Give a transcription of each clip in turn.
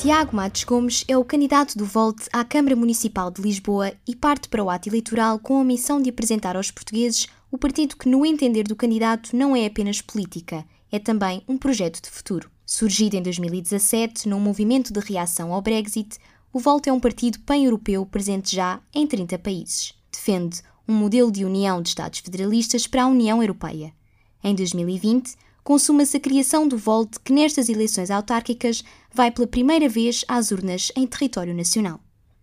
Tiago Matos Gomes é o candidato do Volte à Câmara Municipal de Lisboa e parte para o ato eleitoral com a missão de apresentar aos portugueses o partido que, no entender do candidato, não é apenas política, é também um projeto de futuro. Surgido em 2017 num movimento de reação ao Brexit, o Volte é um partido pan-europeu presente já em 30 países. Defende um modelo de união de Estados federalistas para a União Europeia. Em 2020, consuma-se a criação do Volt, que nestas eleições autárquicas vai pela primeira vez às urnas em território nacional.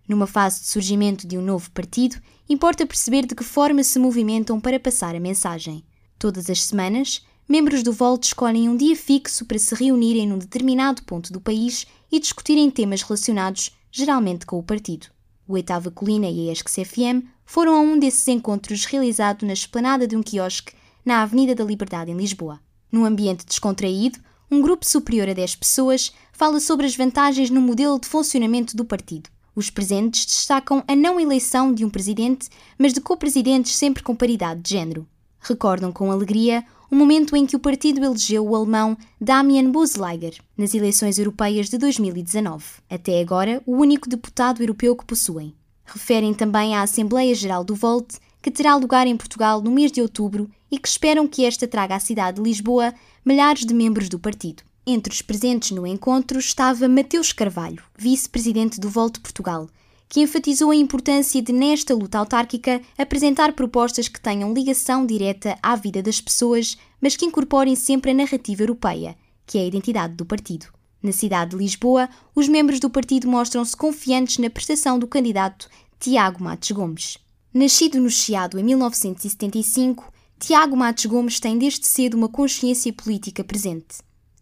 Numa fase de surgimento de um novo partido, importa perceber de que forma se movimentam para passar a mensagem. Todas as semanas, membros do Volt escolhem um dia fixo para se reunirem num determinado ponto do país e discutirem temas relacionados, geralmente com o partido. O Oitava Colina e a ESC FM foram a um desses encontros realizado na esplanada de um quiosque na Avenida da Liberdade, em Lisboa. Num ambiente descontraído, um grupo superior a 10 pessoas fala sobre as vantagens no modelo de funcionamento do partido. Os presentes destacam a não eleição de um presidente, mas de co-presidentes sempre com paridade de género. Recordam com alegria o momento em que o partido elegeu o alemão Damian Busleiger nas eleições europeias de 2019, até agora o único deputado europeu que possuem. Referem também à Assembleia Geral do Volt, que terá lugar em Portugal no mês de outubro e que esperam que esta traga à cidade de Lisboa milhares de membros do partido. Entre os presentes no encontro estava Mateus Carvalho, vice-presidente do Volte Portugal, que enfatizou a importância de, nesta luta autárquica, apresentar propostas que tenham ligação direta à vida das pessoas, mas que incorporem sempre a narrativa europeia, que é a identidade do partido. Na cidade de Lisboa, os membros do partido mostram-se confiantes na prestação do candidato Tiago Matos Gomes. Nascido no Chiado em 1975, Tiago Matos Gomes tem desde cedo uma consciência política presente.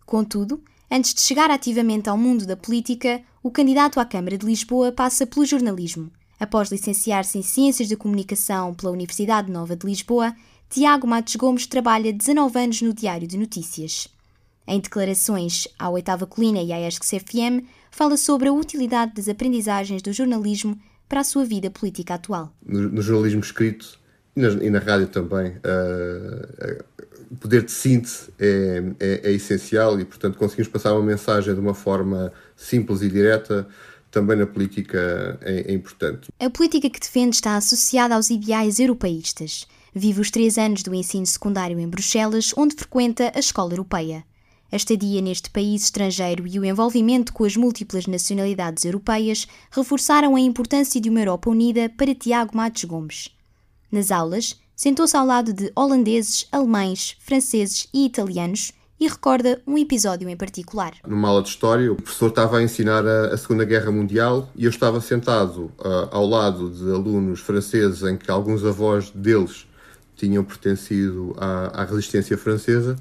Contudo, antes de chegar ativamente ao mundo da política, o candidato à Câmara de Lisboa passa pelo jornalismo. Após licenciar-se em Ciências da Comunicação pela Universidade Nova de Lisboa, Tiago Matos Gomes trabalha 19 anos no Diário de Notícias. Em declarações à Oitava Colina e à ESC CFM, fala sobre a utilidade das aprendizagens do jornalismo para a sua vida política atual. No, no jornalismo escrito, e na, e na rádio também, uh, poder de síntese é, é, é, essencial e, portanto, conseguimos passar uma mensagem de uma forma simples e direta. Também na política é, é importante. A política que defende está associada aos ideais europeístas. Vive os três anos do ensino secundário em Bruxelas, onde frequenta a escola europeia. A estadia neste país estrangeiro e o envolvimento com as múltiplas nacionalidades europeias reforçaram a importância de uma Europa unida para Tiago Matos Gomes. Nas aulas, sentou-se ao lado de holandeses, alemães, franceses e italianos e recorda um episódio em particular. Numa aula de História, o professor estava a ensinar a, a Segunda Guerra Mundial e eu estava sentado uh, ao lado de alunos franceses em que alguns avós deles tinham pertencido à, à resistência francesa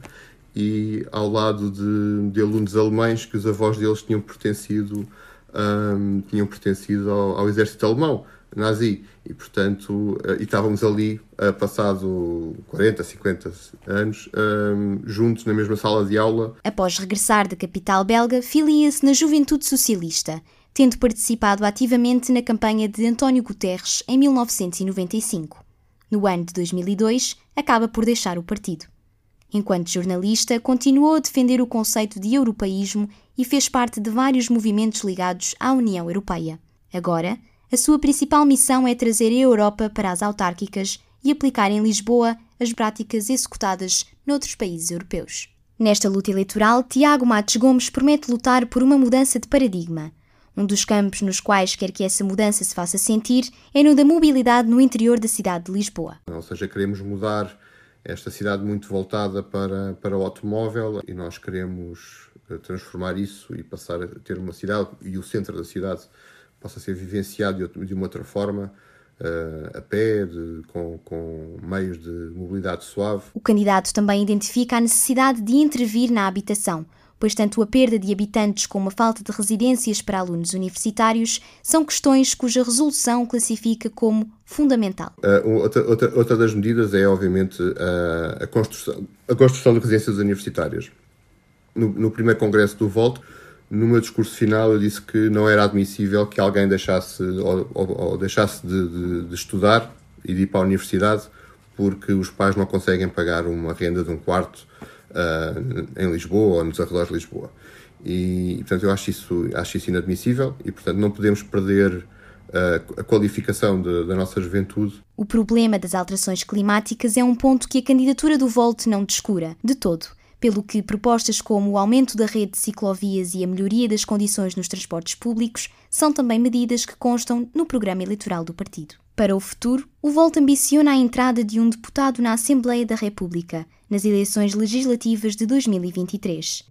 e ao lado de, de, alunos alemães que os avós deles tinham pertencido, um, ah, tinham pertencido ao, ao exército alemão nazi. E, portanto, uh, e estávamos ali, uh, passado 40, 50 anos, uh, juntos na mesma sala de aula. Após regressar da capital belga, filia-se na Juventude Socialista, tendo participado ativamente na campanha de António Guterres em 1995. No ano de 2002, acaba por deixar o partido. Enquanto jornalista, continuou a defender o conceito de europeísmo e fez parte de vários movimentos ligados à União Europeia. Agora, a sua principal missão é trazer a Europa para as autárquicas e aplicar em Lisboa as práticas executadas noutros países europeus. Nesta luta eleitoral, Tiago Matos Gomes promete lutar por uma mudança de paradigma. Um dos campos nos quais quer que essa mudança se faça sentir é no da mobilidade no interior da cidade de Lisboa. Ou seja, queremos mudar esta cidade muito voltada para, para o automóvel e nós queremos eh, transformar isso e passar a ter uma cidade e o centro da cidade possa ser vivenciado de uma outra forma, uh, a pé, de, com, com meios de mobilidade suave. O candidato também identifica a necessidade de intervir na habitação, pois tanto a perda de habitantes como a falta de residências para alunos universitários são questões cuja resolução classifica como fundamental. Uh, outra, outra, outra, das medidas é, obviamente, uh, a, construção, a construção de residências universitárias. No, no primeiro congresso do Volto, no meu discurso final eu disse que não era admissível que alguém deixasse ou, ou, ou deixasse de, de, de, estudar e de ir para a universidade porque os pais não conseguem pagar uma renda de um quarto uh, em Lisboa ou nos arredores de Lisboa. E, portanto, eu acho isso, acho isso inadmissível e, portanto, não podemos perder a, a qualificação de, da nossa juventude. O problema das alterações climáticas é um ponto que a candidatura do Volt não descura, de todo pelo que propostas como o aumento da rede de ciclovias e a melhoria das condições nos transportes públicos são também medidas que constam no programa eleitoral do partido. Para o futuro, o Volt ambiciona a entrada de um deputado na Assembleia da República nas eleições legislativas de 2023.